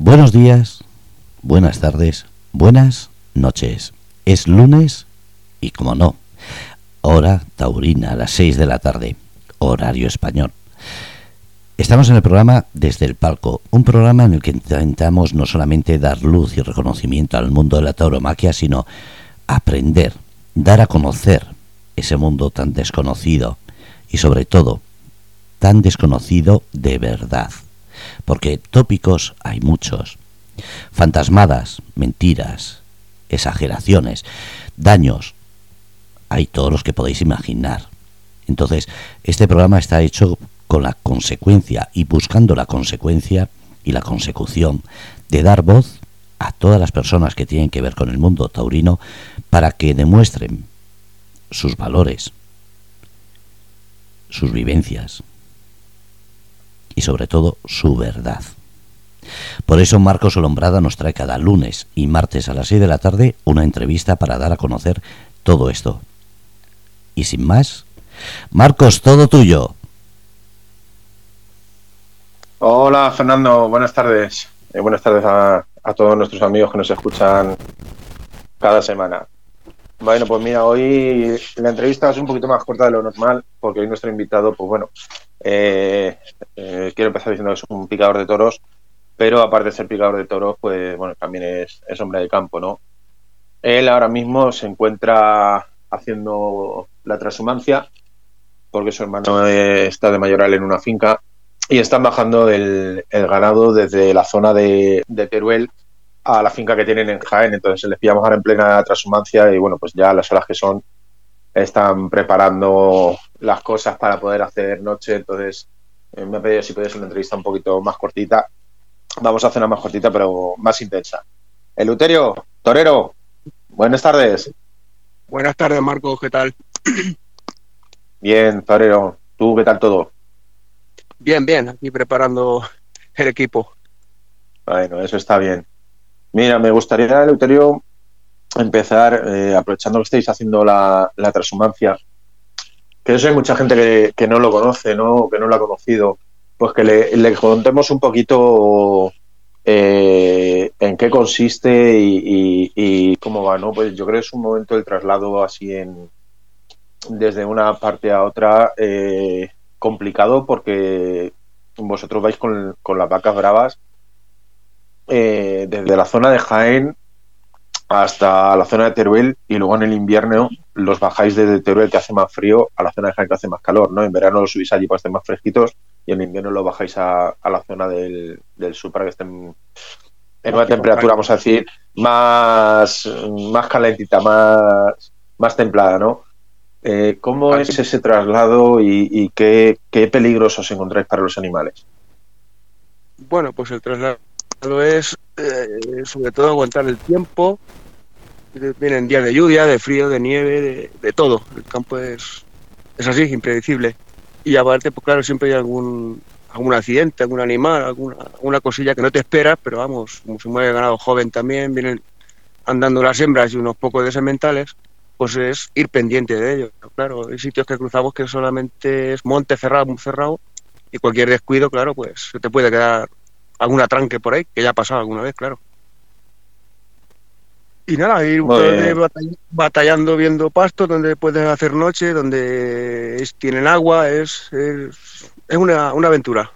Buenos días, buenas tardes, buenas noches. Es lunes y como no, hora taurina a las 6 de la tarde, horario español. Estamos en el programa Desde el Palco, un programa en el que intentamos no solamente dar luz y reconocimiento al mundo de la tauromaquia, sino aprender, dar a conocer ese mundo tan desconocido y sobre todo tan desconocido de verdad porque tópicos hay muchos. Fantasmadas, mentiras, exageraciones, daños, hay todos los que podéis imaginar. Entonces, este programa está hecho con la consecuencia y buscando la consecuencia y la consecución de dar voz a todas las personas que tienen que ver con el mundo taurino para que demuestren sus valores, sus vivencias, y sobre todo su verdad. Por eso Marcos Olombrada nos trae cada lunes y martes a las 6 de la tarde una entrevista para dar a conocer todo esto. Y sin más, Marcos, todo tuyo. Hola Fernando, buenas tardes. Eh, buenas tardes a, a, todos nuestros amigos que nos escuchan cada semana. Bueno, pues mira, hoy la entrevista es un poquito más corta de lo normal, porque hoy nuestro invitado, pues bueno, eh, eh, quiero empezar diciendo que es un picador de toros, pero aparte de ser picador de toros, pues bueno, también es, hombre de campo, ¿no? Él ahora mismo se encuentra haciendo la transhumancia, porque su hermano está de mayoral en una finca y están bajando el, ganado desde la zona de, Teruel a la finca que tienen en Jaén. Entonces les pillamos ahora en plena transhumancia y bueno, pues ya las horas que son están preparando las cosas para poder hacer noche, entonces eh, me ha pedido si ser una entrevista un poquito más cortita. Vamos a hacer una más cortita, pero más intensa. Eluterio, Torero, buenas tardes. Buenas tardes, Marco, ¿qué tal? Bien, Torero, ¿tú qué tal todo? Bien, bien, aquí preparando el equipo. Bueno, eso está bien. Mira, me gustaría, Eleuterio, empezar, eh, aprovechando que estáis haciendo la, la transhumancia, que eso hay mucha gente que, no lo conoce, ¿no? que no lo ha conocido, pues que le, contemos un poquito eh, en qué consiste y, cómo va, ¿no? Pues yo creo que es un momento del traslado así en desde una parte a otra eh, complicado porque vosotros vais con, las vacas bravas eh, desde la zona de Jaén hasta la zona de Teruel y luego en el invierno los bajáis desde Teruel que hace más frío a la zona de Jaén que hace más calor, ¿no? En verano los subís allí para estar más fresquitos y en invierno lo bajáis a, la zona del, sur para que estén en una temperatura, vamos a decir, más, más calentita, más, más templada, ¿no? Eh, ¿Cómo es ese traslado y, qué, qué peligros os encontráis para los animales? Bueno, pues el traslado es eh, sobre todo aguantar el tiempo. Vienen días de lluvia, de frío, de nieve, de, todo. El campo es, es así, impredecible. Y aparte, pues claro, siempre hay algún algún accidente, algún animal, alguna, alguna cosilla que no te esperas, pero vamos, como se mueve ganado joven también, vienen andando las hembras y unos pocos de sementales, pues es ir pendiente de ellos. Claro, hay sitios que cruzamos que solamente es monte cerrado, muy cerrado, y cualquier descuido, claro, pues se te puede quedar algún atranque por ahí, que ya ha pasado alguna vez, claro. Y nada, ir batallando, viendo pastos donde puedes hacer noche, donde tienen agua, es, es, una, aventura.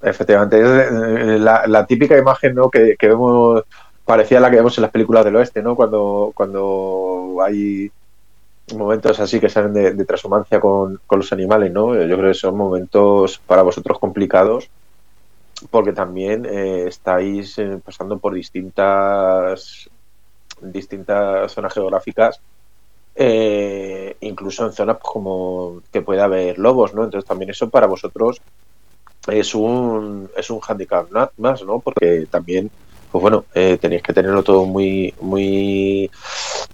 Efectivamente, es la, típica imagen ¿no? que, vemos, parecía la que vemos en las películas del oeste, ¿no? Cuando, cuando hay momentos así que salen de, de transhumancia con, con, los animales, ¿no? Yo creo que son momentos para vosotros complicados porque también eh, estáis eh, pasando por distintas distintas zonas geográficas eh, incluso en zonas como que puede haber lobos no entonces también eso para vosotros es un es un handicap más no porque también pues bueno tenéis que tenerlo todo muy muy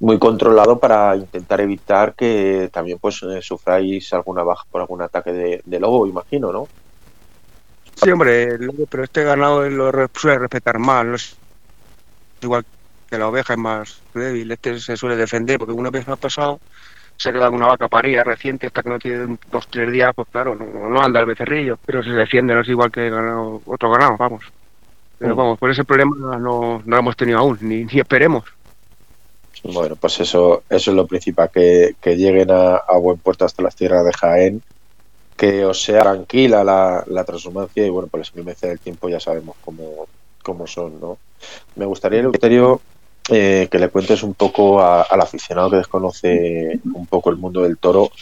muy controlado para intentar evitar que también pues sufráis alguna baja por algún ataque de lobo imagino no Sí, hombre, pero este ganado lo suele respetar más, no es igual que la oveja es más débil, este se suele defender, porque una vez ha pasado, se queda una vaca paría reciente, hasta que no tiene dos tres días, pues claro, no, anda el becerrillo, pero se defiende, no es igual que ganado, otro ganado, vamos. Pero vamos, por ese problema no, no lo hemos tenido aún, ni, ni esperemos. Bueno, pues eso, eso es lo principal, que, que lleguen a, a, buen puerto hasta las tierras de Jaén, que os sea tranquila la, la transhumancia y bueno, por la experiencia del tiempo ya sabemos cómo, cómo son, ¿no? Me gustaría, Eleuterio, eh, que le cuentes un poco a, al aficionado que desconoce un poco el mundo del toro,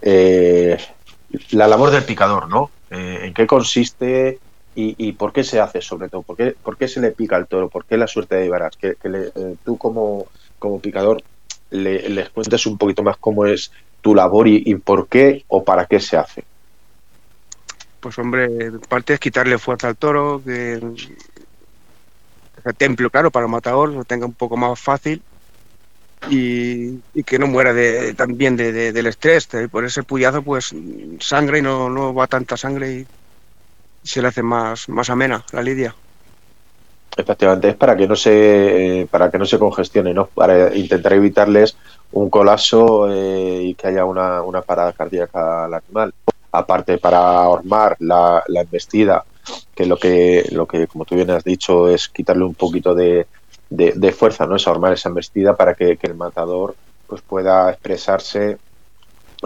eh, la labor del picador, ¿no? Eh, ¿En qué consiste y, por qué se hace, sobre todo? ¿Por qué, por qué se le pica al toro? ¿Por qué la suerte de Ibarás? Que, le, eh, tú como, como picador le, les cuentes un poquito más cómo es tu labor y, por qué o para qué se hace. Pues hombre, parte es quitarle fuerza al toro, que el templo, claro, para matador lo tenga un poco más fácil y, y que no muera de, también de, de, del estrés. Por ese puyazo, pues sangre y no, no va tanta sangre y se le hace más, más amena la lidia. Efectivamente, es para que no se, para que no se congestione, ¿no? Para intentar evitarles un colapso eh, y que haya una, una, parada cardíaca al animal. Aparte, para hormar la, la embestida, que lo que, lo que, como tú bien has dicho, es quitarle un poquito de, de, fuerza, ¿no? Es armar esa embestida para que, que el matador pues pueda expresarse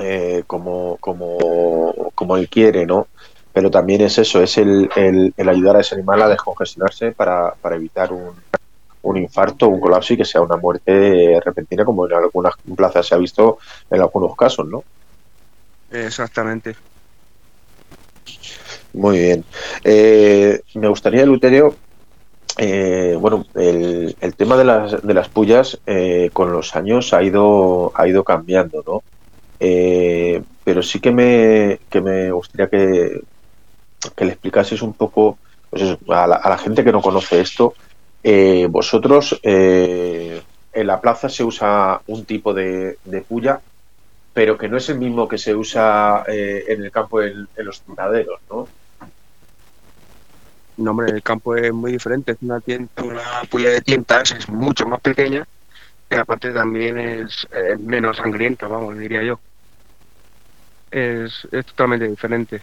eh, como, como, como él quiere, ¿no? Pero también es eso, es el, el, el ayudar a ese animal a descongestionarse para, para evitar un, un, infarto, un colapso y que sea una muerte repentina, como en algunas plazas se ha visto en algunos casos, ¿no? Exactamente. Muy bien. Eh, me gustaría, Luterio, eh, bueno, el, tema de las, de las pullas eh, con los años ha ido, ha ido cambiando, ¿no? Eh, pero sí que me, que me gustaría que, que le explicases un poco pues eso, a, la, a, la, gente que no conoce esto. Eh, vosotros, eh, en la plaza se usa un tipo de, de, puya, pero que no es el mismo que se usa eh, en el campo en, en los tiraderos, ¿no? No, hombre, el campo es muy diferente. Es una, tienta, una puya de tientas, es mucho más pequeña y aparte también es, menos sangriento, vamos, diría yo. Es, es totalmente diferente.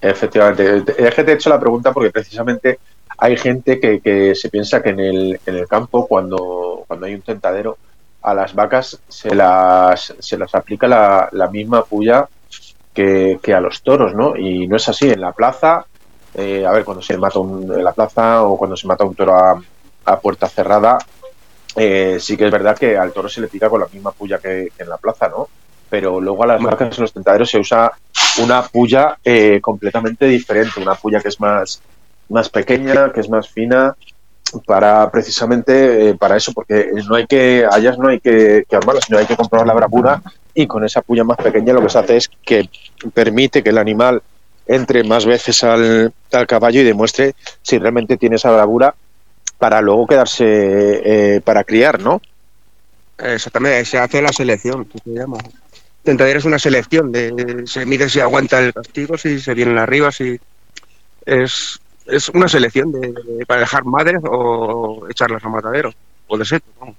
Efectivamente. Es que te he hecho la pregunta porque precisamente hay gente que, que se piensa que en el, en el, campo, cuando, cuando hay un tentadero, a las vacas se las, se las aplica la, la misma puya que, que, a los toros, ¿no? Y no es así. En la plaza, eh, a ver, cuando se mata un, en la plaza o cuando se mata un toro a, a puerta cerrada, eh, sí que es verdad que al toro se le pica con la misma puya que, que en la plaza, ¿no? Pero luego a las vacas en los tentaderos se usa una puya eh, completamente diferente, una puya que es más, más pequeña, que es más fina, para precisamente eh, para eso, porque no hay que, a ellas no hay que, que armarlas, sino hay que comprobar la bravura y con esa puya más pequeña lo que se hace es que permite que el animal entre más veces al, al caballo y demuestre si realmente tiene esa bravura para luego quedarse eh, para criar, ¿no? Exactamente, se hace la selección, que se llama. Tentadero es una selección, de, se mide si aguanta el castigo, si se vienen arriba, si es, es una selección de, de, para dejar madres o echarlas a matadero, o de seco, vamos.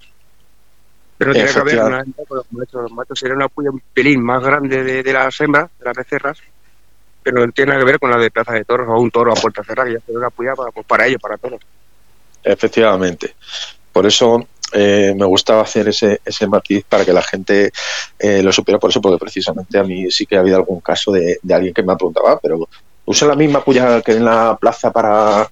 Pero tiene que haber una con los machos. Los machos sería una puya un pelín más grande de, de, las hembras, de las becerras, pero no tiene que ver con la de plaza de toros o un toro a puerta cerrada, ya se una puya para, pues para ellos, para todos. Efectivamente. Por eso eh, me gustaba hacer ese, ese matiz para que la gente eh, lo supiera por eso, porque precisamente a mí sí que ha habido algún caso de, de alguien que me preguntaba, ah, pero usa la misma puya que en la plaza para,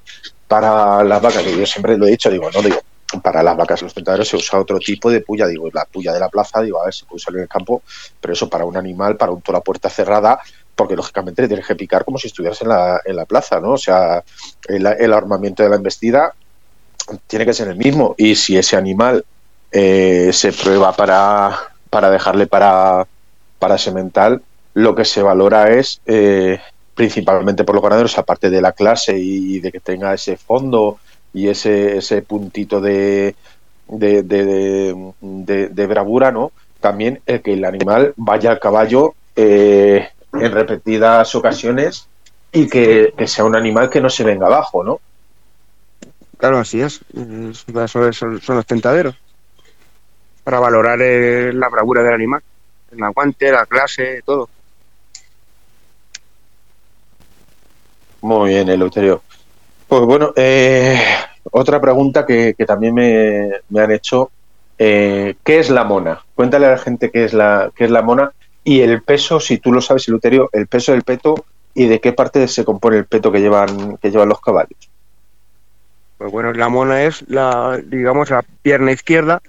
para las vacas, que yo siempre lo he dicho, digo, no, digo, para las vacas los tentaderos se usa otro tipo de puya, digo, la puya de la plaza, digo, a ver, se puede usar en el campo, pero eso para un animal, para un toro a puerta cerrada, porque lógicamente le tienes que picar como si estuvieras en la, en la plaza, ¿no? O sea, el, el armamiento de la embestida tiene que ser el mismo. Y si ese animal eh, se prueba para, para dejarle para, para semental, lo que se valora es, eh, principalmente por los ganaderos, aparte de la clase y de que tenga ese fondo y ese, ese puntito de, de, de, de, de bravura, ¿no? También el que el animal vaya al caballo eh, en repetidas ocasiones y que, que sea un animal que no se venga abajo, ¿no? Claro, así es. Son, son los tentaderos. Para valorar eh, la bravura del animal. El aguante, la clase, todo. Muy bien, Eleuterio. Pues bueno, eh, otra pregunta que, también me, han hecho. Eh, ¿Qué es la mona? Cuéntale a la gente qué es la, qué es la mona y el peso, si tú lo sabes, Luterio, el peso del peto y de qué parte se compone el peto que llevan, que llevan los caballos. Pues bueno, la mona es la, digamos, la pierna izquierda,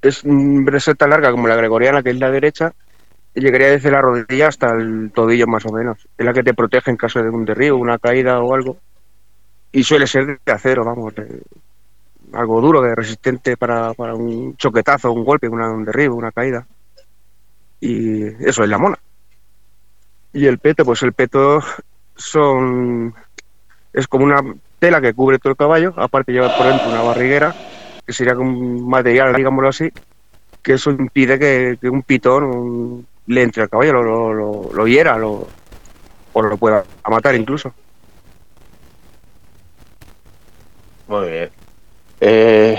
es una receta larga como la gregoriana, que es la derecha, y llegaría desde la rodilla hasta el tobillo más o menos. Es la que te protege en caso de un derribo, una caída o algo y suele ser de acero, vamos, algo duro, de resistente para, para un choquetazo, un golpe, un derribo, una caída. Y eso es la mona. Y el peto, pues el peto son es como una tela que cubre todo el caballo, aparte lleva por dentro una barriguera, que sería como un material, digámoslo así, que eso impide que, un pitón le entre al caballo, lo, lo, hiera lo, o lo pueda matar incluso. Muy bien. Eh,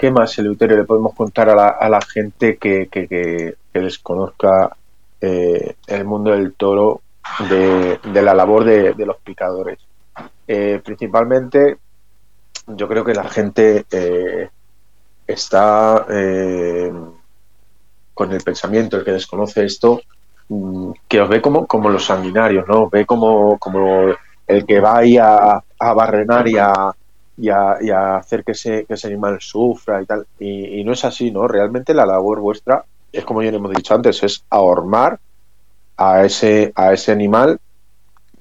¿Qué más, Eleuterio, le podemos contar a la, a la gente que, que, desconozca eh, el mundo del toro de, la labor de, los picadores? Eh, principalmente, yo creo que la gente está con el pensamiento, el que desconoce esto, mm, que os ve como, como los sanguinarios, ¿no? Ve como, como el que va ahí a, a barrenar y a, y a, hacer que ese, que ese animal sufra y tal. Y, no es así, ¿no? Realmente la labor vuestra es como ya hemos dicho antes, es ahormar a ese, a ese animal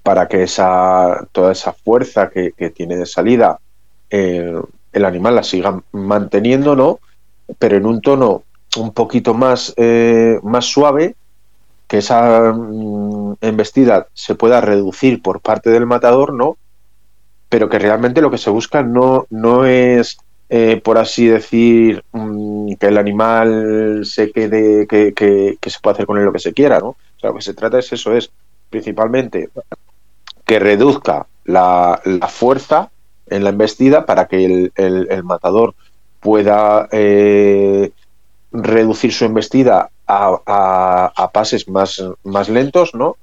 para que esa, toda esa fuerza que, tiene de salida eh, el animal la siga manteniendo, ¿no? Pero en un tono un poquito más, eh, más suave, que esa mm, embestida se pueda reducir por parte del matador, ¿no? Pero que realmente lo que se busca no, no es, eh, por así decir, mm, que el animal se quede, que, que, se pueda hacer con él lo que se quiera, ¿no? O sea, lo que se trata es eso, es principalmente que reduzca la, fuerza en la embestida para que el, el, matador pueda eh, reducir su embestida a, a, pases más, más lentos, ¿no?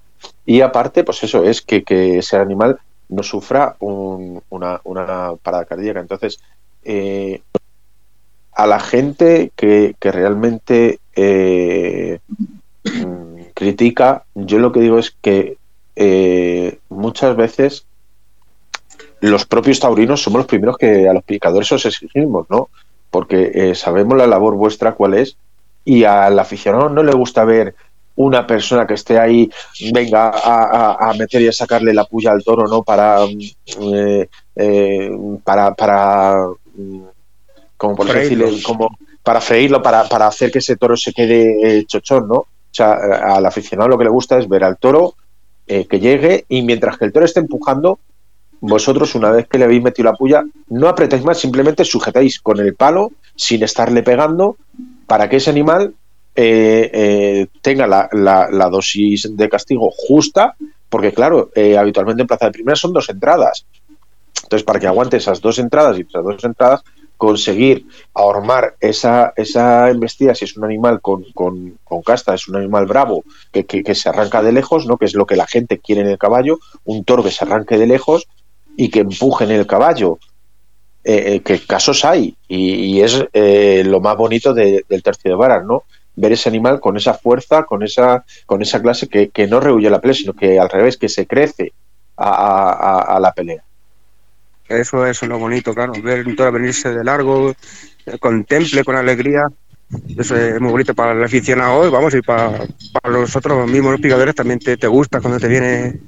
Y aparte, pues eso es que, que ese animal no sufra una, una, parada cardíaca. Entonces, eh, a la gente que, realmente eh, mm, critica, yo lo que digo es que eh, muchas veces los propios taurinos somos los primeros que a los picadores os exigimos, ¿no? Porque sabemos la labor vuestra cuál es y al aficionado no le gusta ver una persona que esté ahí venga a, meter y a sacarle la puya al toro, ¿no? Para, eh, eh, para, para, mm, como por decirle, como para freírlo, para, para hacer que ese toro se quede eh, chochón, ¿no? O sea, al aficionado lo que le gusta es ver al toro que llegue y mientras que el toro esté empujando, vosotros una vez que le habéis metido la puya, no apretáis más, simplemente sujetáis con el palo sin estarle pegando para que ese animal eh, eh, tenga la, la, dosis de castigo justa, porque claro, eh, habitualmente en plaza de primera son dos entradas. Entonces, para que aguante esas dos entradas y esas dos entradas, conseguir ahormar esa, esa embestida, si es un animal con, con, casta, es un animal bravo, que, que, se arranca de lejos, ¿no? que es lo que la gente quiere en el caballo, un toro que se arranque de lejos y que empuje en el caballo. que casos hay y, es lo más bonito del tercio de varas, ¿no? Ver ese animal con esa fuerza, con esa, con esa clase que, no rehuye la pelea, sino que al revés, que se crece a, la pelea. Eso, es lo bonito, claro, ver todo venirse de largo, contemple con alegría. Eso es muy bonito para el aficionado, vamos, y para, para nosotros mismos picadores también te, te gusta cuando te viene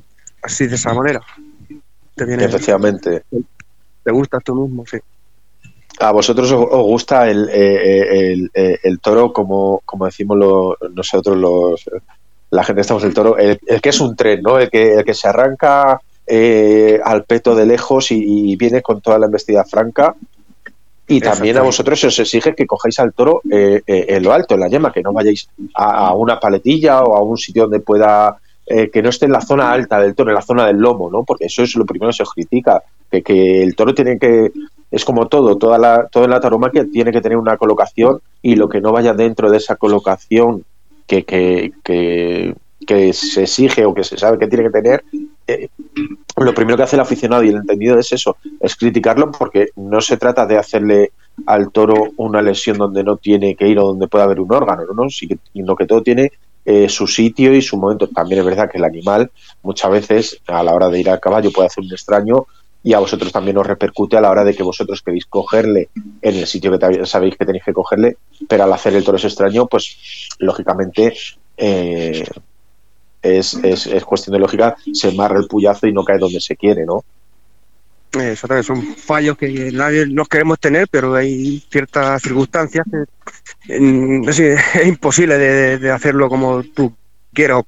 así de esa manera. Te viene, Efectivamente. Te gusta tú mismo, sí a vosotros os, gusta el, eh, eh, eh, el, toro, como, como decimos nosotros, los, la gente estamos el toro, el, que es un tren, ¿no? El que, el que se arranca al peto de lejos y, viene con toda la embestida franca. Y también a vosotros se os exige que cojáis al toro en lo alto, en la yema, que no vayáis a, una paletilla o a un sitio donde pueda que no esté en la zona alta del toro, en la zona del lomo, ¿no? Porque eso es lo primero que se os critica, que, que el toro tiene que es como todo, toda la, toda la taromaquia tiene que tener una colocación y lo que no vaya dentro de esa colocación que, que, que se exige o que se sabe que tiene que tener, eh, lo primero que hace el aficionado y el entendido es eso, es criticarlo porque no se trata de hacerle al toro una lesión donde no tiene que ir o donde puede haber un órgano, ¿no? sino que todo tiene eh, su sitio y su momento. También es verdad que el animal muchas veces a la hora de ir al caballo puede hacer un extraño y a vosotros también os repercute a la hora de que vosotros queréis cogerle en el sitio que sabéis que tenéis que cogerle, pero al hacer el toro es extraño, pues lógicamente eh, es, es, es, cuestión de lógica, se marra el puyazo y no cae donde se quiere, ¿no? También son fallos que nadie nos queremos tener, pero hay ciertas circunstancias que es, imposible de, hacerlo como tú quieras o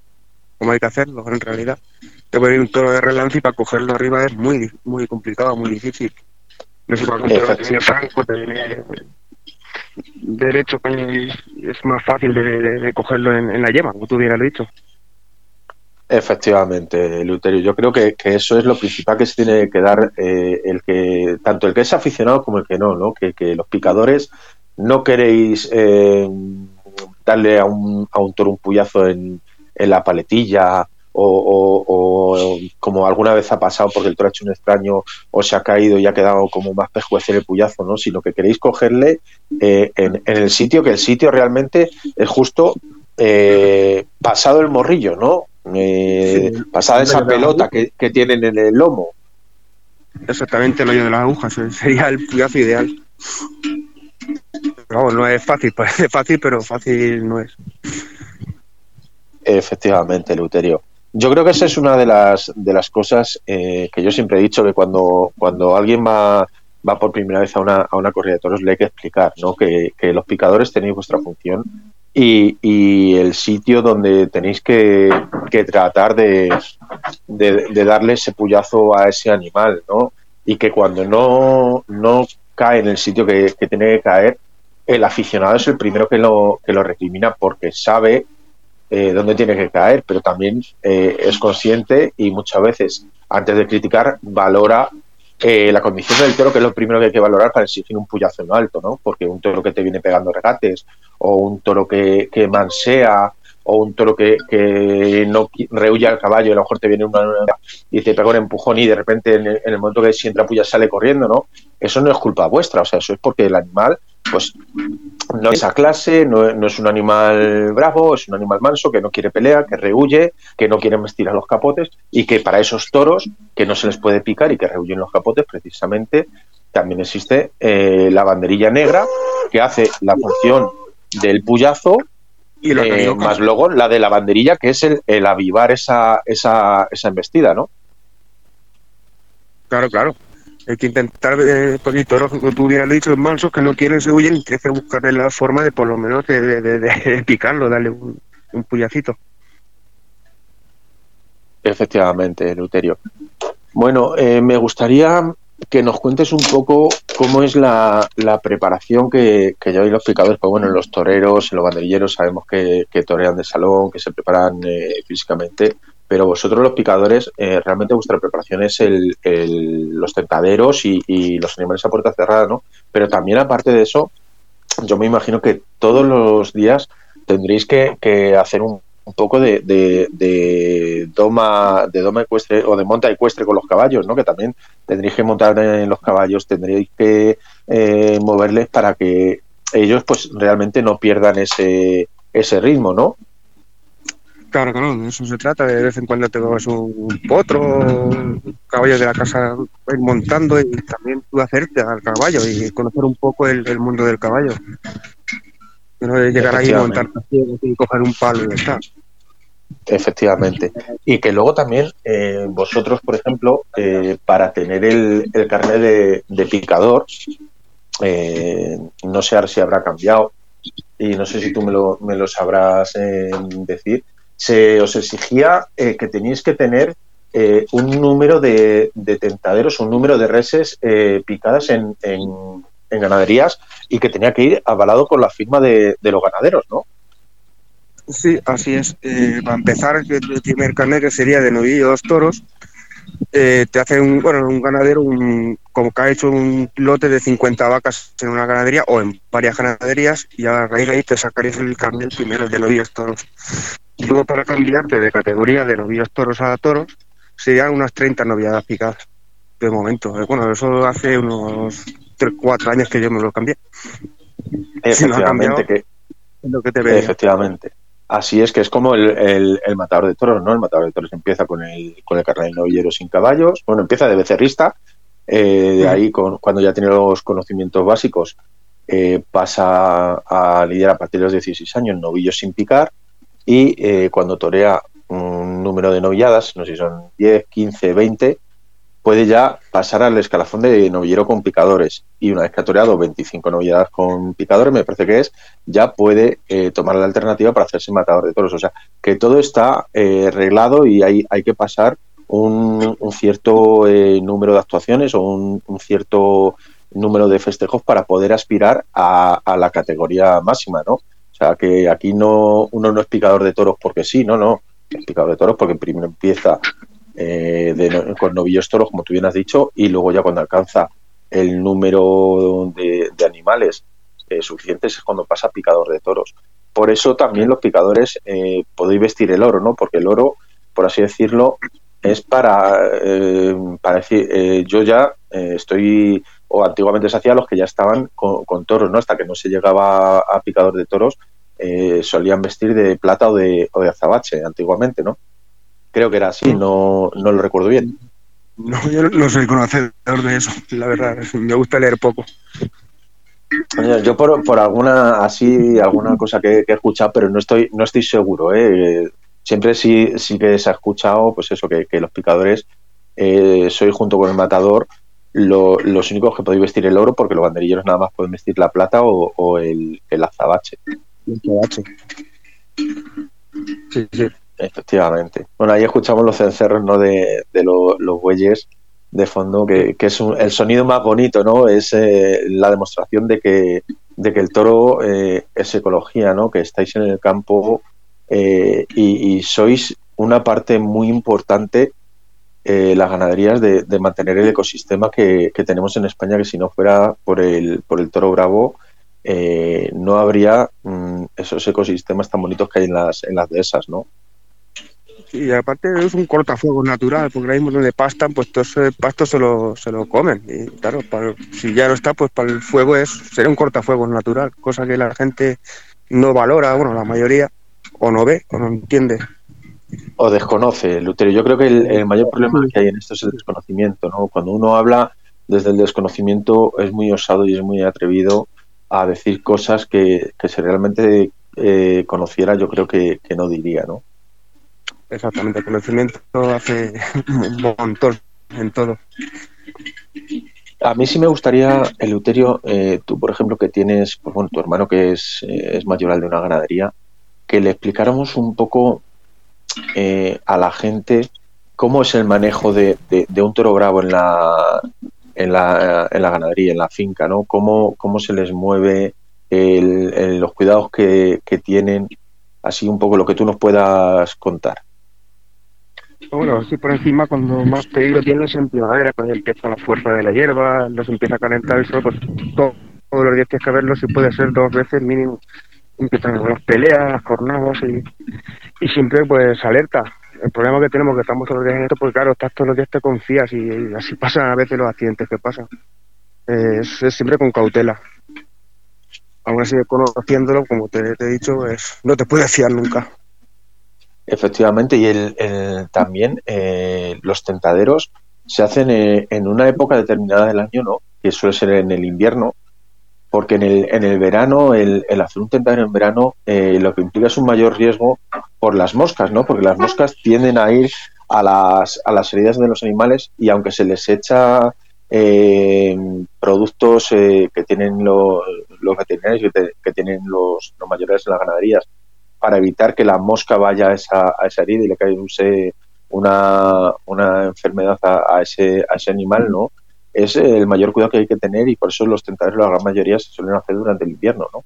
como hay que hacerlo en realidad. Te ir un toro de relance y para cogerlo arriba es muy muy complicado, muy difícil. No sé cuál un toro que franco, te viene derecho, es más fácil de, cogerlo en, en, la yema, como tú hubieras dicho. Efectivamente, Luterio. Yo creo que, eso es lo principal que se tiene que dar eh, el que tanto el que es aficionado como el que no, ¿no? Que, los picadores no queréis eh, darle a un, a un toro un puyazo en, en la paletilla o, como alguna vez ha pasado porque el toro ha hecho un extraño o se ha caído y ha quedado como más pejuecer el puyazo, ¿no? Sino que queréis cogerle eh, en, en, el sitio que el sitio realmente es justo pasado el morrillo, ¿no? eh, pasada esa pelota que, tienen en el lomo. Exactamente, el hoyo de las agujas, sería el puyazo ideal. Pero no es fácil, parece fácil, pero fácil no es. Efectivamente, Luterio. Yo creo que esa es una de las, de las cosas eh, que yo siempre he dicho, que cuando, cuando alguien va, va por primera vez a una, a una corrida de toros le hay que explicar ¿no? que, que los picadores tenéis vuestra función y, el sitio donde tenéis que, tratar de, de, darle ese puyazo a ese animal, ¿no? Y que cuando no, no cae en el sitio que, tiene que caer, el aficionado es el primero que lo, que lo recrimina porque sabe eh, dónde tiene que caer, pero también eh, es consciente y muchas veces, antes de criticar, valora eh, la condición del toro, que es lo primero que hay que valorar para exigir un puyazo en alto, ¿no? Porque un toro que te viene pegando regates, o un toro que, que mansea, o un toro que, que no rehuye al caballo y a lo mejor te viene una, y te pega un empujón y de repente en el, momento que si entra puya sale corriendo, ¿no? Eso no es culpa vuestra, o sea, eso es porque el animal, pues, no es esa clase, no, no, es un animal bravo, es un animal manso que no quiere pelear, que rehuye, que no quiere estirar los capotes y que para esos toros que no se les puede picar y que rehuyen los capotes, precisamente también existe eh, la banderilla negra que hace la función del puyazo y eh, más luego la de la banderilla que es el, el avivar esa, esa, esa embestida, ¿no? Claro, claro hay que intentar, eh, porque toros, como tú hubieras dicho, mansos que no quieren se huyen y tienes que buscarle la forma de por lo menos de, picarlo, darle un, un puyacito. Efectivamente, Luterio. Bueno, eh, me gustaría que nos cuentes un poco cómo es la, preparación que, que lleváis los picadores. Pues bueno, en los toreros, los banderilleros sabemos que, que torean de salón, que se preparan eh, físicamente, pero vosotros los picadores, eh, realmente vuestra preparación es el, los tentaderos y, los animales a puerta cerrada, ¿no? Pero también aparte de eso, yo me imagino que todos los días tendréis que, hacer un, poco de, de, doma de doma ecuestre o de monta ecuestre con los caballos, ¿no? Que también tendréis que montar en los caballos, tendréis que eh, moverles para que ellos pues realmente no pierdan ese, ese ritmo, ¿no? Claro, claro, de eso se trata. De vez en cuando te vas un potro, un caballo de la casa, ir montando y también tú hacerte al caballo y conocer un poco el, mundo del caballo. No de llegar ahí montar y coger un palo y ya está. Efectivamente. Y que luego también eh, vosotros, por ejemplo, eh, para tener el, el carnet de, picador, eh, no sé si habrá cambiado y no sé si tú me lo, me lo sabrás decir, se os exigía eh, que teníais que tener eh, un número de, tentaderos, un número de reses eh, picadas en, en, ganaderías y que tenía que ir avalado con la firma de, los ganaderos, ¿no? Sí, así es. para empezar, el primer carnet que sería de novillos toros, te hace un, bueno, un ganadero, un, como que ha hecho un lote de 50 vacas en una ganadería o en varias ganaderías y a raíz de ahí te sacarías el carnet primero de novillos toros luego para cambiarte de categoría de novillos toros a toros, serían unas 30 novilladas picadas de momento. Eh, Bueno, eso hace unos 3, 4 años que yo me lo cambié. Si no ha cambiado, Efectivamente, que, es lo que te pedía. efectivamente. Así es que es como el, el- el matador de toros, ¿no? El matador de toros empieza con el, con el carnal novillero sin caballos, bueno, empieza de becerrista, eh, de ahí con, cuando ya tiene los conocimientos básicos, eh, pasa a lidiar a partir de los 16 años novillos sin picar y eh, cuando torea un número de novilladas, no sé si son 10, 15, 20, puede ya pasar al escalafón de novillero con picadores. Y una vez que ha toreado 25 novilladas con picadores, me parece que es, ya puede eh, tomar la alternativa para hacerse matador de toros. O sea, que todo está eh, arreglado y hay, hay que pasar un, cierto eh, número de actuaciones o un, cierto número de festejos para poder aspirar a la categoría máxima, ¿no? O sea, que aquí no uno no es picador de toros porque sí, no, no. Es picador de toros porque primero empieza eh, de con novillos toros, como tú bien has dicho, y luego ya cuando alcanza el número de, animales eh, suficientes es cuando pasa picador de toros. Por eso también los picadores eh, podéis vestir el oro, ¿no? Porque el oro, por así decirlo, es para, eh, para decir, eh, yo ya estoy, o antiguamente se hacía los que ya estaban con toros, ¿no? Hasta que no se llegaba a picador de toros, eh, solían vestir de plata o de, o de azabache antiguamente, ¿no? Creo que era así, no, no lo recuerdo bien. No, yo no soy conocedor de eso, la verdad. Me gusta leer poco. Yo por, por alguna así alguna cosa que, que he escuchado, pero no estoy no estoy seguro. ¿eh? Siempre sí sí que se ha escuchado, pues eso que, que los picadores eh, soy junto con el matador lo- los únicos que podéis vestir el oro, porque los banderilleros nada más pueden vestir la plata o, o el, el azabache. Sí, sí. Efectivamente. Bueno, ahí escuchamos los cencerros ¿no? de, de lo- los bueyes de fondo, que, es un- el sonido más bonito, ¿no? Es eh, la demostración de que, de que el toro eh, es ecología, ¿no? Que estáis en el campo eh, y, sois una parte muy importante, eh, las ganaderías, de, de mantener el ecosistema que, que tenemos en España, que si no fuera por el, por el toro bravo, eh, no habría mm, esos ecosistemas tan bonitos que hay en las, en las dehesas, ¿no? Y aparte es un cortafuegos natural, porque ahora mismo donde pastan, pues todo ese pasto se lo, se lo comen. Y claro, para- si ya no está, pues para el fuego es sería un cortafuegos natural, cosa que la gente no valora, bueno, la mayoría, o no ve, o no entiende. o desconoce, Lutero. Yo creo que el, el mayor problema que hay en esto es el desconocimiento, ¿no? Cuando uno habla desde el desconocimiento es muy osado y es muy atrevido a decir cosas que, que si realmente eh, conociera yo creo que, que no diría, ¿no? Exactamente, el conocimiento hace un montón en todo. A mí sí me gustaría, Eleuterio, eh, tú por ejemplo que tienes, pues bueno, tu hermano que es, eh, es mayoral de una ganadería, que le explicáramos un poco eh, a la gente cómo es el manejo de, de- de un toro bravo en la, en la, en la ganadería, en la finca, ¿no? Cómo, cómo se les mueve, el- los cuidados que, que tienen, así un poco lo que tú nos puedas contar. Bueno, así por encima, cuando más peligro tienen es en primavera, cuando empieza la fuerza de la hierba, los empieza a calentar el sol, pues todo- todos los días tienes que verlos, si puede ser dos veces mínimo. Empiezan las peleas, jornadas y, y siempre pues alerta. El problema que tenemos que estamos todos los días en esto, pues claro, estás todos los días te confías y, así pasan a veces los accidentes que pasan. Es, es siempre con cautela. Aún así, conociéndolo, como te, he dicho, pues, no te puedes fiar nunca. Efectivamente, y el, el- también eh, los tentaderos se hacen eh, en una época determinada del año, ¿no? Que suele ser en el invierno, porque en el, en el verano, el, el hacer un tentadero en verano, eh, lo que implica es un mayor riesgo por las moscas, ¿no? Porque las moscas tienden a ir a las, a las heridas de los animales y aunque se les echa eh, productos eh, que tienen los, los veterinarios, que, te- que tienen los, los mayores en las ganaderías, para evitar que la mosca vaya a esa, a esa herida y le cause una, una enfermedad a, a ese, a ese animal, ¿no? Es el mayor cuidado que hay que tener y por eso los tentaderos, la gran mayoría, se suelen hacer durante el invierno, ¿no?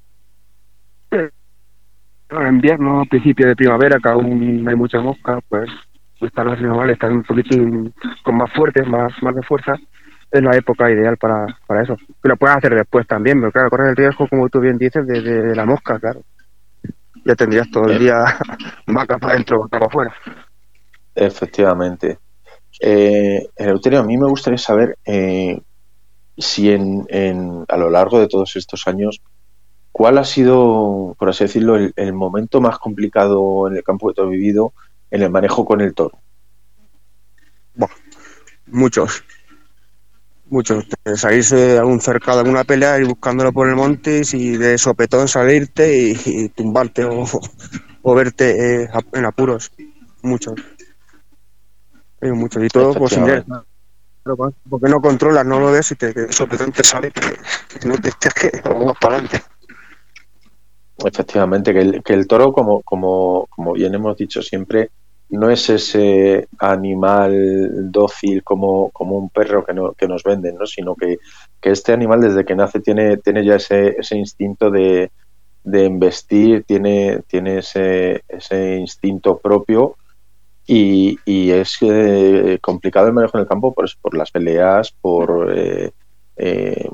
En invierno, a principio de primavera, que aún hay muchas moscas, pues están los animales están un poquitín con más fuertes, más, más de fuerza, es la época ideal para, para eso. Que lo puedes hacer después también, pero claro, corres el riesgo, como tú bien dices, de, de- de la mosca, claro. ya tendrías todo el día vaca para adentro, vaca para afuera. Efectivamente. Eh, a mí me gustaría saber eh, si en, en, a lo largo de todos estos años, ¿cuál ha sido, por así decirlo, el, momento más complicado en el campo que tú has vivido en el manejo con el toro? Muchos. Muchos. Salirse de algún cercado, alguna pelea, ir buscándolo por el monte y de sopetón salirte y, tumbarte o, o verte eh, en apuros. Muchos. Hay muchos. Y todo pues sin ver. Porque no controlas, no lo ves y te, te sopetón te sale que no te estés que vamos para adelante. Efectivamente, que el, que el toro, como, como, como bien hemos dicho siempre, no es ese animal dócil como, como un perro que, no, que nos venden, ¿no? sino que, que, este animal desde que nace tiene, tiene ya ese, ese instinto de, de embestir, tiene, tiene ese, ese instinto propio y, y es eh, complicado el manejo en el campo por, por las peleas, por eh, eh,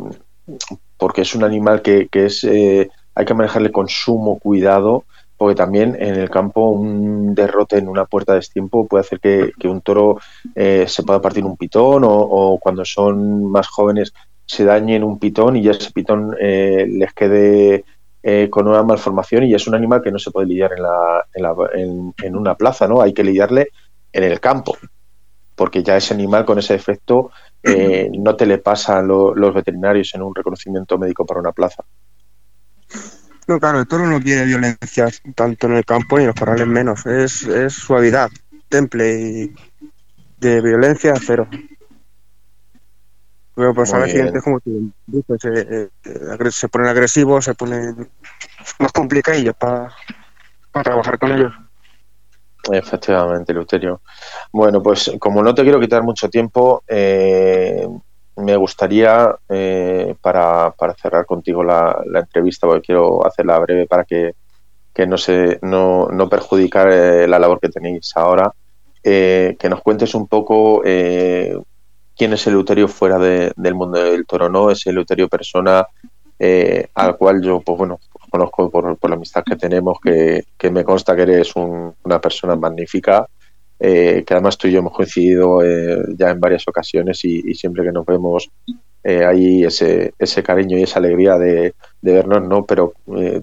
porque es un animal que, que es eh, hay que manejarle con sumo cuidado porque también en el campo un derrote en una puerta de tiempo puede hacer que, un toro eh, se pueda partir un pitón o, o, cuando son más jóvenes se dañen un pitón y ya ese pitón eh, les quede eh, con una malformación y es un animal que no se puede lidiar en, la, en, la, en, en una plaza, ¿no? Hay que lidiarle en el campo, porque ya ese animal con ese efecto eh, no te le pasa a lo, los veterinarios en un reconocimiento médico para una plaza. No, claro, el toro no quiere violencia tanto en el campo ni en los corrales menos. Es, es suavidad, temple y de violencia cero. Pero pues a veces como tú dices, se, eh, se ponen agresivos, se ponen más complicadillos para, para trabajar con ellos. Efectivamente, Luterio. Bueno, pues como no te quiero quitar mucho tiempo, eh, me gustaría, eh, para, para, cerrar contigo la, la, entrevista, porque quiero hacerla breve para que, que no, se, no, no perjudicar eh, la labor que tenéis ahora, eh, que nos cuentes un poco eh, quién es el Luterio fuera de, del mundo del toro, ¿no? Es el Luterio persona eh, al cual yo, pues bueno, conozco por, por la amistad que tenemos, que, que me consta que eres un, una persona magnífica, eh, que además tú y yo hemos coincidido eh, ya en varias ocasiones y, siempre que nos vemos hay ese, ese cariño y esa alegría de, vernos, ¿no? Pero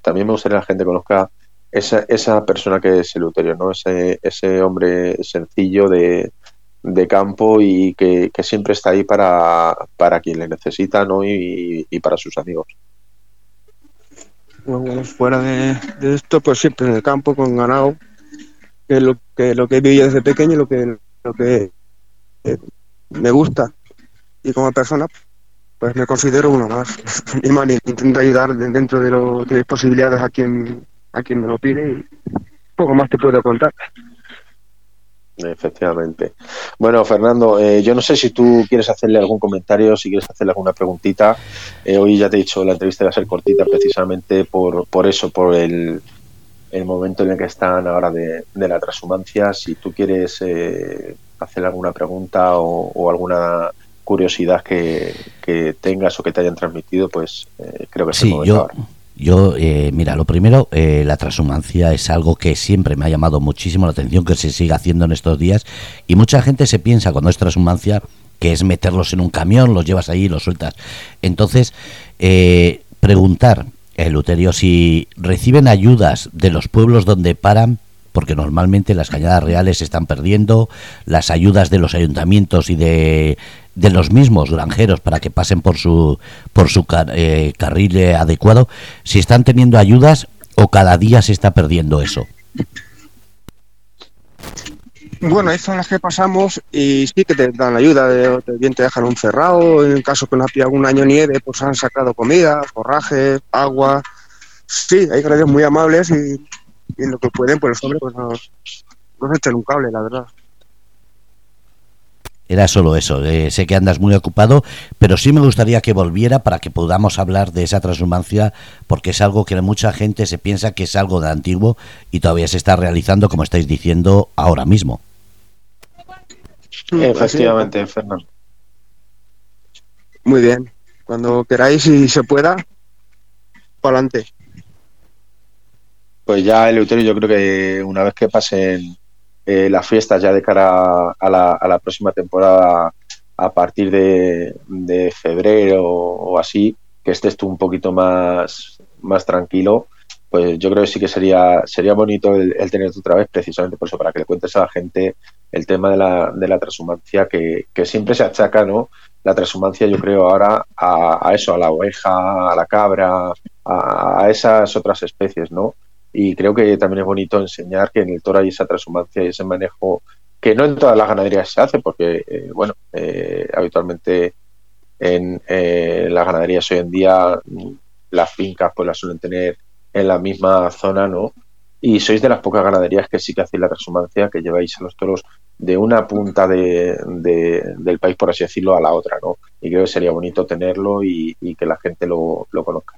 también me gustaría que la gente conozca esa, esa persona que es el Luterio, ¿no? Ese, ese hombre sencillo de, de campo y que, siempre está ahí para, para quien le necesita, ¿no? Y, para sus amigos. Bueno, fuera de, esto, pues siempre en el campo con ganado, que es lo que, lo que he vivido desde pequeño y lo que, lo que eh, me gusta. Y como persona, pues me considero uno más. Y man, intento ayudar dentro de, lo, de las posibilidades a quien, a quien me lo pide y poco más te puedo contar. Efectivamente. Bueno, Fernando, eh, yo no sé si tú quieres hacerle algún comentario, si quieres hacerle alguna preguntita. Eh, hoy ya te he dicho, la entrevista va a ser cortita precisamente por, por eso, por el, el momento en el que están ahora de, de la transhumancia. Si tú quieres eh, hacer alguna pregunta o, o alguna curiosidad que, que, tengas o que te hayan transmitido, pues eh, creo que sí, yo, ahora. Yo, eh, mira, lo primero, eh, la transhumancia es algo que siempre me ha llamado muchísimo la atención, que se sigue haciendo en estos días, y mucha gente se piensa cuando es transhumancia que es meterlos en un camión, los llevas ahí y los sueltas. Entonces, eh, preguntar, Luterio, si reciben ayudas de los pueblos donde paran, porque normalmente las cañadas reales se están perdiendo, las ayudas de los ayuntamientos y de, de los mismos granjeros para que pasen por su por su eh, carril adecuado, si están teniendo ayudas o cada día se está perdiendo eso. Bueno, son las que pasamos y sí que te dan ayuda, de, te dejan un cerrado, en caso que no ha un año nieve, pues han sacado comida, forraje, agua. Sí, hay grandes muy amables y, y lo que pueden, pues hombre, pues nos, nos echan un cable, la verdad. Era solo eso, eh, sé que andas muy ocupado, pero sí me gustaría que volviera para que podamos hablar de esa transhumancia, porque es algo que mucha gente se piensa que es algo de antiguo y todavía se está realizando, como estáis diciendo, ahora mismo. Efectivamente, Fernando. Muy bien, cuando queráis y se pueda, para adelante. pues ya Eleuterio yo creo que una vez que pasen eh, las fiestas ya de cara a la, a la próxima temporada a partir de, febrero o así, que estés tú un poquito más, más tranquilo, pues yo creo que sí que sería sería bonito el, el tenerte otra vez precisamente por eso, para que le cuentes a la gente el tema de la, de la transhumancia que, que siempre se achaca, ¿no? La transhumancia yo creo ahora a, eso, a la oveja, a la cabra, a esas otras especies, ¿no? Y creo que también es bonito enseñar que en el toro hay esa transhumancia y ese manejo que no en todas las ganaderías se hace porque eh, bueno eh, habitualmente en eh, las ganaderías hoy en día las fincas pues las suelen tener en la misma zona no y sois de las pocas ganaderías que sí que hacéis la transhumancia que lleváis a los toros de una punta de, de, del país por así decirlo a la otra no y creo que sería bonito tenerlo y, y que la gente lo, lo conozca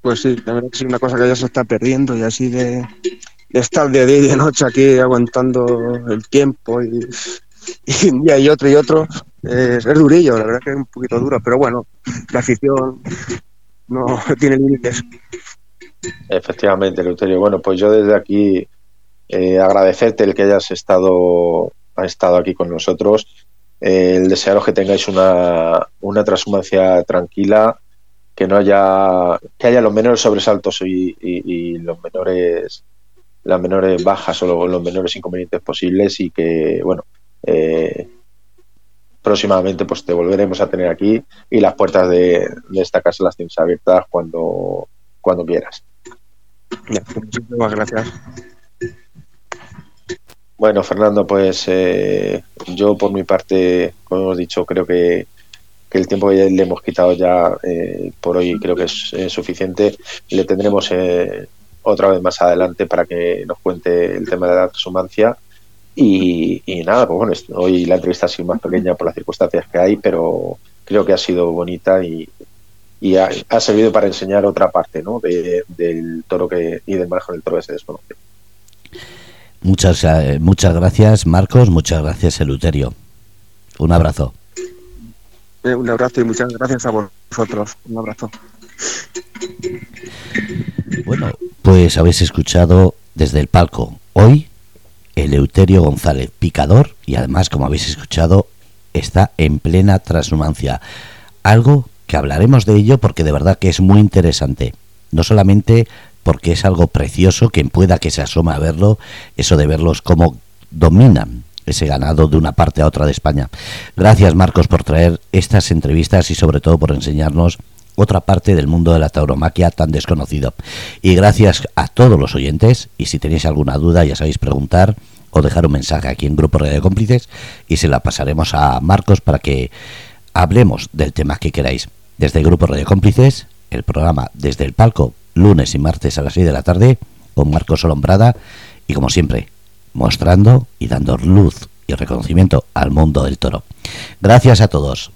pues sí, la verdad que es una cosa que ya se está perdiendo y así de, estar de día y de noche aquí aguantando el tiempo y, y un día y otro y otro es, es, durillo, la verdad que es un poquito duro, pero bueno, la afición no tiene límites. Efectivamente, Luterio. Bueno, pues yo desde aquí eh, agradecerte el que hayas estado, ha estado aquí con nosotros, eh, el desearos que tengáis una, una transhumancia tranquila, que no haya que haya los menores sobresaltos y, y, y los menores las menores bajas o los, menores inconvenientes posibles y que bueno eh, próximamente pues te volveremos a tener aquí y las puertas de, de esta casa las tienes abiertas cuando cuando quieras. Muchísimas gracias. Bueno Fernando pues eh, yo por mi parte como hemos dicho creo que que el tiempo que le hemos quitado ya eh, por hoy creo que es eh, suficiente. Le tendremos eh, otra vez más adelante para que nos cuente el tema de la transhumancia. Y, nada, pues bueno, hoy la entrevista ha sido más pequeña por las circunstancias que hay, pero creo que ha sido bonita y, ha, servido para enseñar otra parte ¿no? de, del toro que, y del manejo del toro que se desconoce. Muchas, eh, muchas gracias, Marcos. Muchas gracias, Eluterio. Un abrazo. Eh, un abrazo y muchas gracias a vosotros. Un abrazo. Bueno, pues habéis escuchado desde el palco hoy Eleuterio González, picador, y además, como habéis escuchado, está en plena transhumancia. Algo que hablaremos de ello porque de verdad que es muy interesante. No solamente porque es algo precioso, quien pueda que se asoma a verlo, eso de verlos cómo dominan ese ganado de una parte a otra de España. Gracias Marcos por traer estas entrevistas y sobre todo por enseñarnos otra parte del mundo de la tauromaquia tan desconocido. Y gracias a todos los oyentes, y si tenéis alguna duda ya sabéis preguntar o dejar un mensaje aquí en Grupo Radio Cómplices y se la pasaremos a Marcos para que hablemos del tema que queráis. Desde el Grupo Radio Cómplices, el programa Desde el Palco, lunes y martes a las 6 de la tarde, con Marcos Solombrada y como siempre, mostrando y dando luz y reconocimiento al mundo del toro. Gracias a todos.